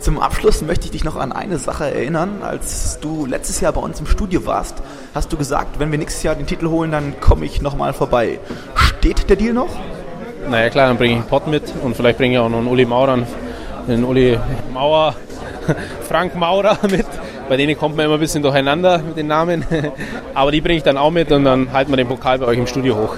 Zum Abschluss möchte ich dich noch an eine Sache erinnern. Als du letztes Jahr bei uns im Studio warst, hast du gesagt, wenn wir nächstes Jahr den Titel holen, dann komme ich nochmal vorbei. Steht der Deal noch? Naja klar, dann bringe ich einen Pott mit und vielleicht bringe ich auch noch einen Uli Maurer, einen Uli Mauer, Frank Maurer mit. Bei denen kommt man immer ein bisschen durcheinander mit den Namen. Aber die bringe ich dann auch mit und dann halten wir den Pokal bei euch im Studio hoch.